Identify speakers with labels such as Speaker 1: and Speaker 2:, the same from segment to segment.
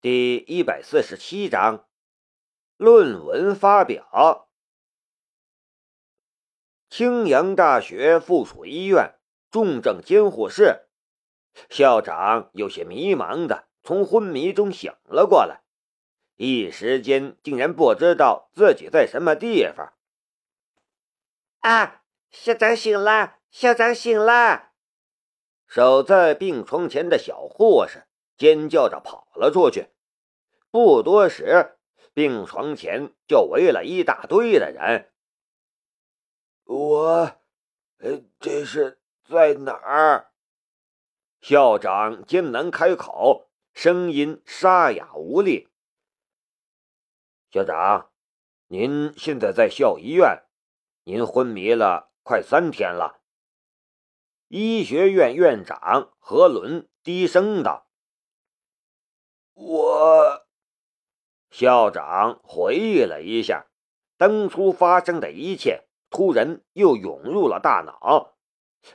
Speaker 1: 第一百四十七章论文发表。青阳大学附属医院重症监护室，校长有些迷茫的从昏迷中醒了过来，一时间竟然不知道自己在什么地方。
Speaker 2: 啊！校长醒了！校长醒了！
Speaker 1: 守在病床前的小护士。尖叫着跑了出去，不多时，病床前就围了一大堆的人。
Speaker 3: 我，呃，这是在哪儿？
Speaker 1: 校长艰难开口，声音沙哑无力。校长，您现在在校医院，您昏迷了快三天了。医学院院长何伦低声道。
Speaker 3: 我
Speaker 1: 校长回忆了一下当初发生的一切，突然又涌入了大脑。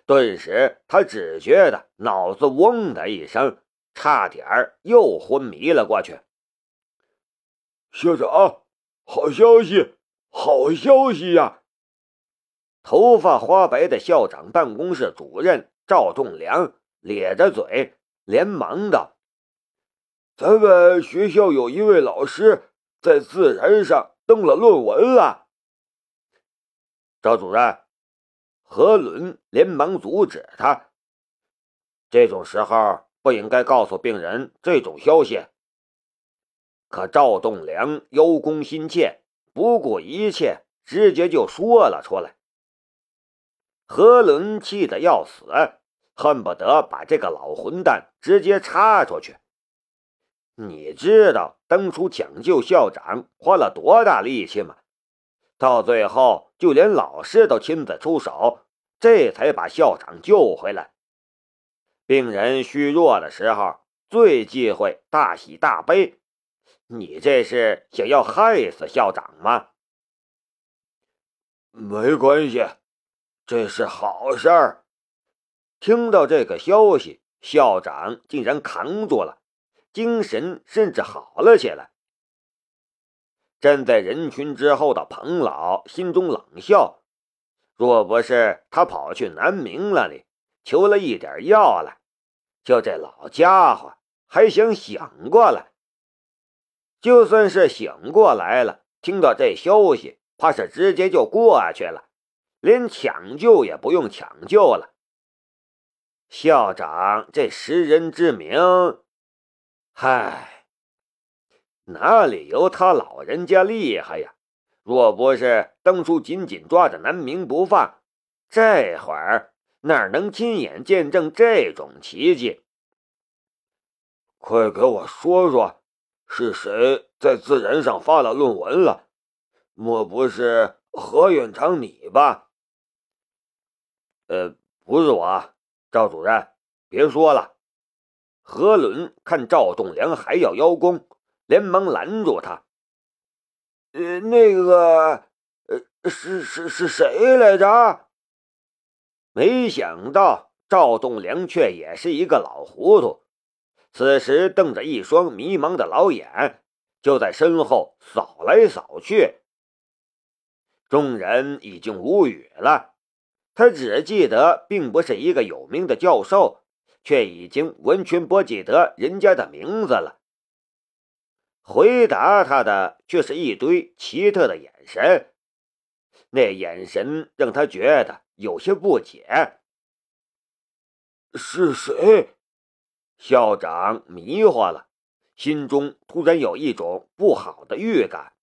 Speaker 1: 顿时，他只觉得脑子嗡的一声，差点儿又昏迷了过去。
Speaker 3: 校长，好消息，好消息呀！
Speaker 1: 头发花白的校长办公室主任赵栋梁咧着嘴，连忙道。
Speaker 3: 咱们学校有一位老师在《自然》上登了论文了。
Speaker 1: 赵主任，何伦连忙阻止他。这种时候不应该告诉病人这种消息。可赵栋梁邀功心切，不顾一切，直接就说了出来。何伦气得要死，恨不得把这个老混蛋直接插出去。你知道当初抢救校长花了多大力气吗？到最后，就连老师都亲自出手，这才把校长救回来。病人虚弱的时候，最忌讳大喜大悲。你这是想要害死校长吗？
Speaker 3: 没关系，这是好事儿。
Speaker 1: 听到这个消息，校长竟然扛住了。精神甚至好了起来。站在人群之后的彭老心中冷笑：若不是他跑去南明那里求了一点药来，就这老家伙还想醒过来。就算是醒过来了，听到这消息，怕是直接就过去了，连抢救也不用抢救了。校长这识人之明。嗨，哪里有他老人家厉害呀？若不是当初紧紧抓着南明不放，这会儿哪能亲眼见证这种奇迹？
Speaker 3: 快给我说说，是谁在自然上发了论文了？莫不是何院长你吧？
Speaker 1: 呃，不是我，赵主任，别说了。何伦看赵栋梁还要邀功，连忙拦住他：“
Speaker 3: 呃，那个，呃，是是是谁来着？”
Speaker 1: 没想到赵栋梁却也是一个老糊涂，此时瞪着一双迷茫的老眼，就在身后扫来扫去。众人已经无语了，他只记得并不是一个有名的教授。却已经完全不记得人家的名字了。回答他的却是一堆奇特的眼神，那眼神让他觉得有些不解。
Speaker 3: 是谁？
Speaker 1: 校长迷惑了，心中突然有一种不好的预感。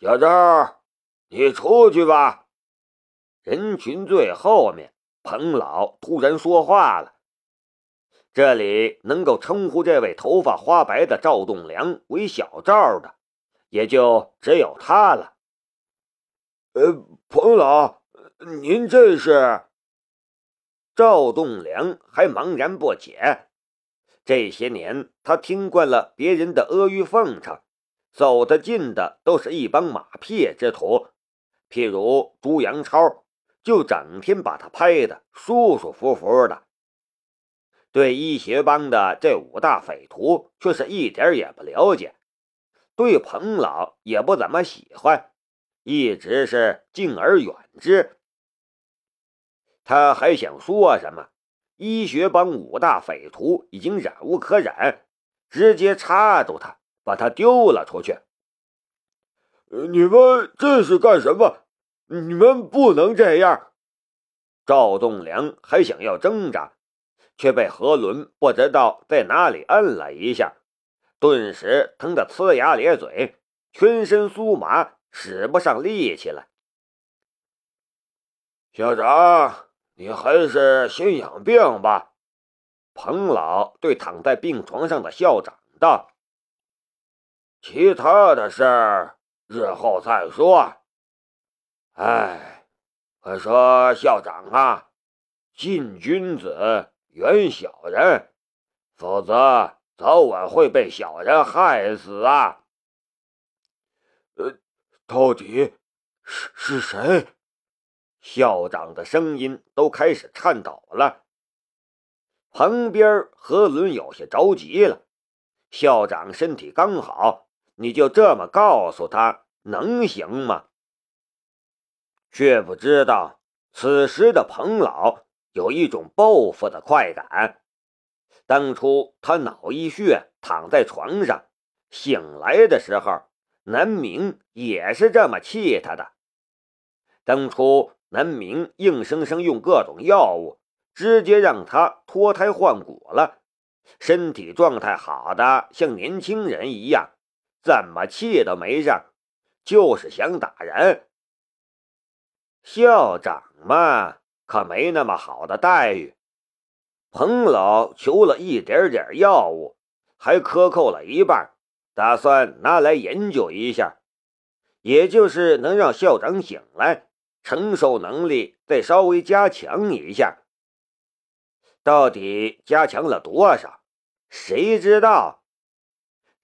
Speaker 3: 小赵，你出去吧。
Speaker 1: 人群最后面。彭老突然说话了：“这里能够称呼这位头发花白的赵栋梁为小赵的，也就只有他了。”“
Speaker 3: 呃，彭老，您这是？”
Speaker 1: 赵栋梁还茫然不解。这些年，他听惯了别人的阿谀奉承，走得近的都是一帮马屁之徒，譬如朱阳超。就整天把他拍的舒舒服服的。对医学帮的这五大匪徒却是一点也不了解，对彭老也不怎么喜欢，一直是敬而远之。他还想说什么，医学帮五大匪徒已经忍无可忍，直接插住他，把他丢了出去。
Speaker 3: 你们这是干什么？你们不能这样！
Speaker 1: 赵栋梁还想要挣扎。却被何伦不知道在哪里摁了一下，顿时疼得呲牙咧嘴，全身酥麻，使不上力气了。
Speaker 3: 校长，你还是先养病吧。
Speaker 1: 彭老对躺在病床上的校长道：“
Speaker 3: 其他的事儿日后再说。”哎，我说校长啊，近君子。远小人，否则早晚会被小人害死啊！
Speaker 1: 呃，到底是是谁？校长的声音都开始颤抖了。旁边何伦有些着急了。校长身体刚好，你就这么告诉他，能行吗？却不知道此时的彭老。有一种报复的快感。当初他脑溢血躺在床上，醒来的时候，南明也是这么气他的。当初南明硬生生用各种药物，直接让他脱胎换骨了，身体状态好的像年轻人一样，怎么气都没事，就是想打人。校长嘛。可没那么好的待遇。彭老求了一点点药物，还克扣了一半，打算拿来研究一下，也就是能让校长醒来，承受能力再稍微加强一下。到底加强了多少？谁知道？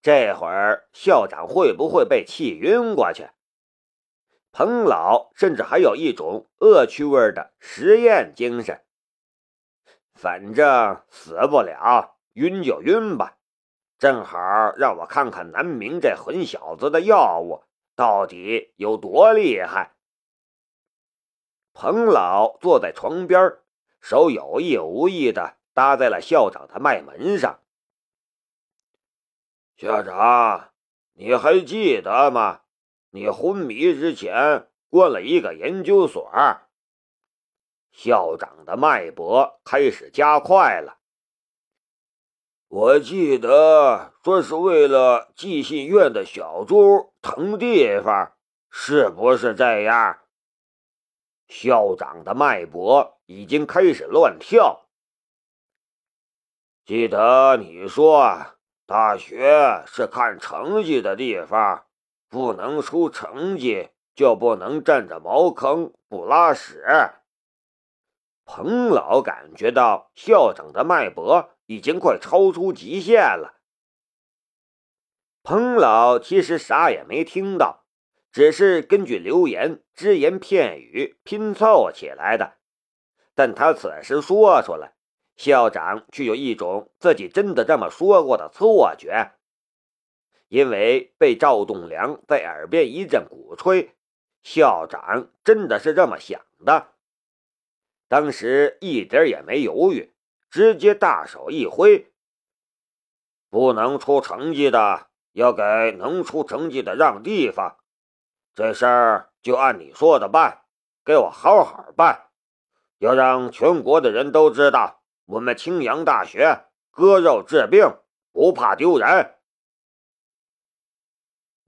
Speaker 1: 这会儿校长会不会被气晕过去？彭老甚至还有一种恶趣味的实验精神，反正死不了，晕就晕吧，正好让我看看南明这混小子的药物到底有多厉害。彭老坐在床边，手有意无意的搭在了校长的脉门上。
Speaker 3: 校长，你还记得吗？你昏迷之前关了一个研究所，
Speaker 1: 校长的脉搏开始加快了。
Speaker 3: 我记得说是为了寄信院的小猪腾地方，是不是这样？
Speaker 1: 校长的脉搏已经开始乱跳。
Speaker 3: 记得你说大学是看成绩的地方。不能出成绩，就不能占着茅坑不拉屎。
Speaker 1: 彭老感觉到校长的脉搏已经快超出极限了。彭老其实啥也没听到，只是根据留言只言片语拼凑起来的。但他此时说出来，校长却有一种自己真的这么说过的错觉。因为被赵栋梁在耳边一阵鼓吹，校长真的是这么想的。当时一点也没犹豫，直接大手一挥：“不能出成绩的，要给能出成绩的让地方。这事儿就按你说的办，给我好好办，要让全国的人都知道，我们青阳大学割肉治病，不怕丢人。”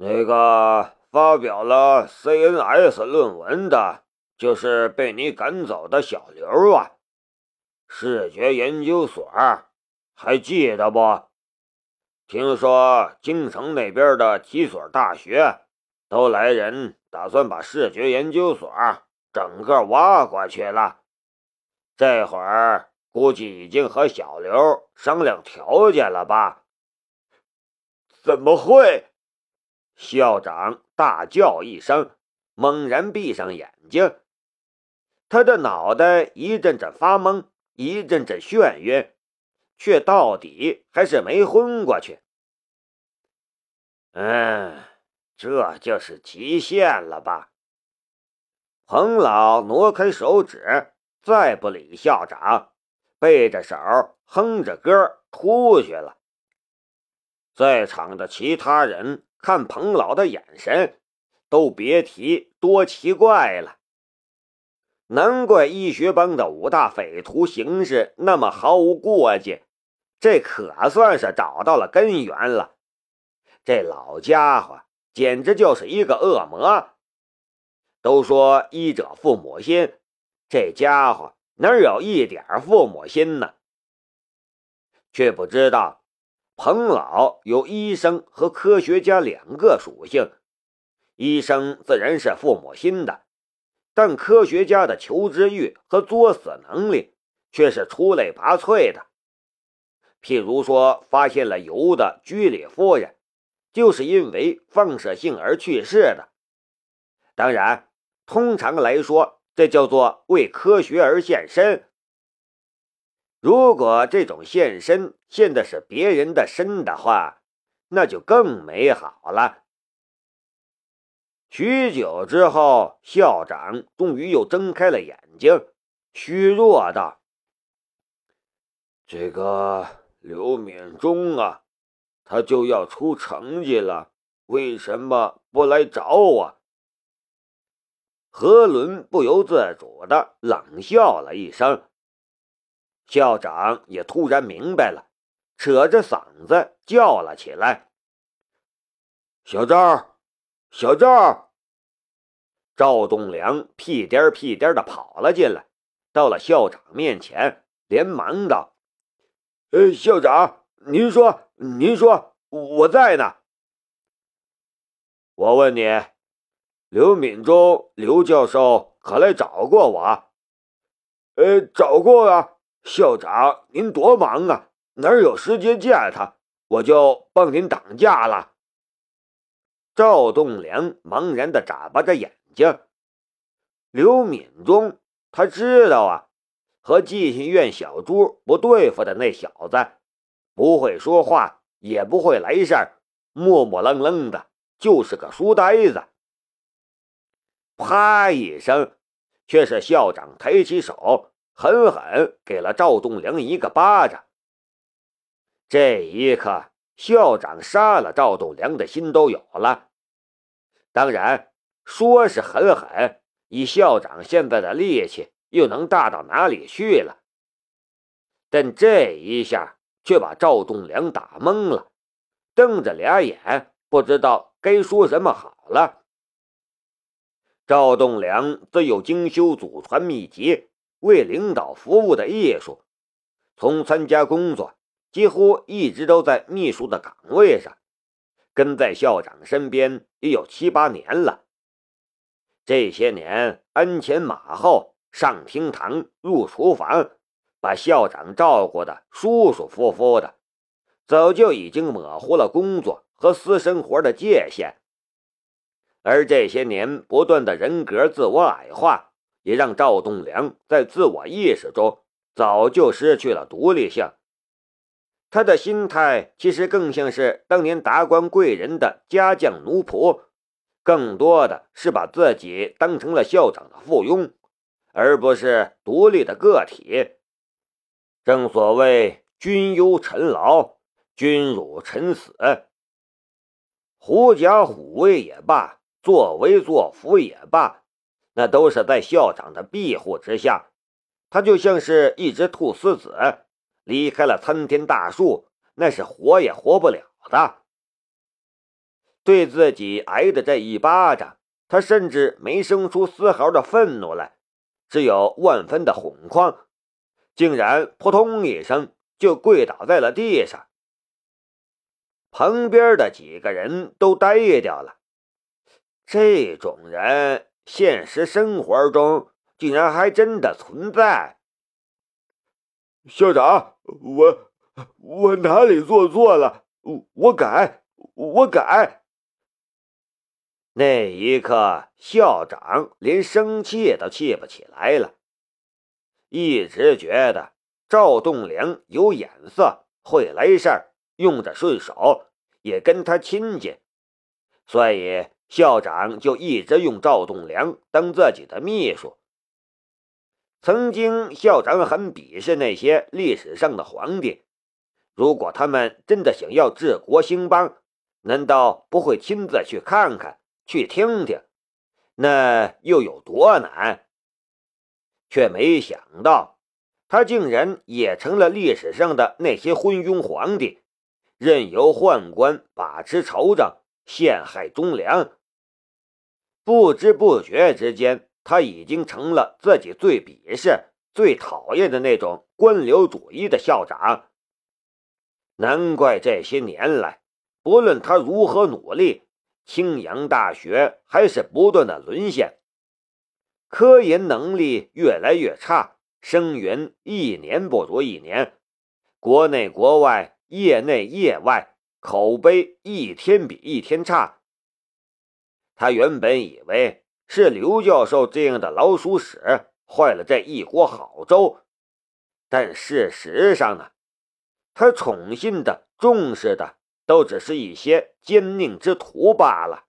Speaker 3: 那个发表了 CNS 论文的，就是被你赶走的小刘啊！视觉研究所还记得不？听说京城那边的几所大学都来人，打算把视觉研究所整个挖过去了。这会儿估计已经和小刘商量条件了吧？
Speaker 1: 怎么会？校长大叫一声，猛然闭上眼睛，他的脑袋一阵阵发懵，一阵阵眩晕，却到底还是没昏过去。
Speaker 3: 嗯，这就是极限了吧？
Speaker 1: 彭老挪开手指，再不理校长，背着手哼着歌出去了。在场的其他人看彭老的眼神，都别提多奇怪了。难怪医学帮的五大匪徒行事那么毫无过节，这可算是找到了根源了。这老家伙简直就是一个恶魔。都说医者父母心，这家伙哪有一点父母心呢？却不知道。彭老有医生和科学家两个属性，医生自然是父母心的，但科学家的求知欲和作死能力却是出类拔萃的。譬如说，发现了油的居里夫人，就是因为放射性而去世的。当然，通常来说，这叫做为科学而献身。如果这种献身献的是别人的身的话，那就更美好了。许久之后，校长终于又睁开了眼睛，虚弱道：“
Speaker 3: 这个刘敏忠啊，他就要出成绩了，为什么不来找我？”
Speaker 1: 何伦不由自主的冷笑了一声。校长也突然明白了，扯着嗓子叫了起来：“
Speaker 3: 小赵，小赵！”
Speaker 1: 赵栋梁屁颠屁颠的跑了进来，到了校长面前，连忙道：“
Speaker 3: 呃，校长，您说，您说，我在呢。
Speaker 1: 我问你，刘敏忠刘教授可来找过我？
Speaker 3: 呃，找过啊。”校长，您多忙啊，哪有时间见他？我就帮您挡驾了。
Speaker 1: 赵栋梁茫然的眨巴着眼睛。刘敏忠，他知道啊，和寄信院小朱不对付的那小子，不会说话，也不会来事儿，木木愣愣的，就是个书呆子。啪一声，却是校长抬起手。狠狠给了赵栋梁一个巴掌。这一刻，校长杀了赵栋梁的心都有了。当然，说是狠狠，以校长现在的力气，又能大到哪里去了？但这一下却把赵栋梁打懵了，瞪着俩眼，不知道该说什么好了。赵栋梁自有精修祖传秘籍。为领导服务的艺术，从参加工作几乎一直都在秘书的岗位上，跟在校长身边也有七八年了。这些年鞍前马后，上厅堂入厨房，把校长照顾的舒舒服服的，早就已经模糊了工作和私生活的界限。而这些年不断的人格自我矮化。也让赵栋梁在自我意识中早就失去了独立性。他的心态其实更像是当年达官贵人的家将奴仆，更多的是把自己当成了校长的附庸，而不是独立的个体。正所谓“君忧臣劳，君辱臣死”，狐假虎威也罢，作威作福也罢。那都是在校长的庇护之下，他就像是一只菟丝子，离开了参天大树，那是活也活不了的。对自己挨的这一巴掌，他甚至没生出丝毫的愤怒来，只有万分的恐慌，竟然扑通一声就跪倒在了地上。旁边的几个人都呆掉了，这种人。现实生活中竟然还真的存在。
Speaker 3: 校长，我我哪里做错了？我改，我改。
Speaker 1: 那一刻，校长连生气都气不起来了，一直觉得赵栋梁有眼色，会来事儿，用着顺手，也跟他亲近，所以校长就一直用赵栋梁当自己的秘书。曾经，校长很鄙视那些历史上的皇帝，如果他们真的想要治国兴邦，难道不会亲自去看看、去听听？那又有多难？却没想到，他竟然也成了历史上的那些昏庸皇帝，任由宦官把持朝政，陷害忠良。不知不觉之间，他已经成了自己最鄙视、最讨厌的那种官僚主义的校长。难怪这些年来，不论他如何努力，青阳大学还是不断的沦陷。科研能力越来越差，生源一年不如一年，国内国外、业内业外口碑一天比一天差。他原本以为是刘教授这样的老鼠屎坏了这一锅好粥，但事实上呢，他宠信的、重视的都只是一些奸佞之徒罢了。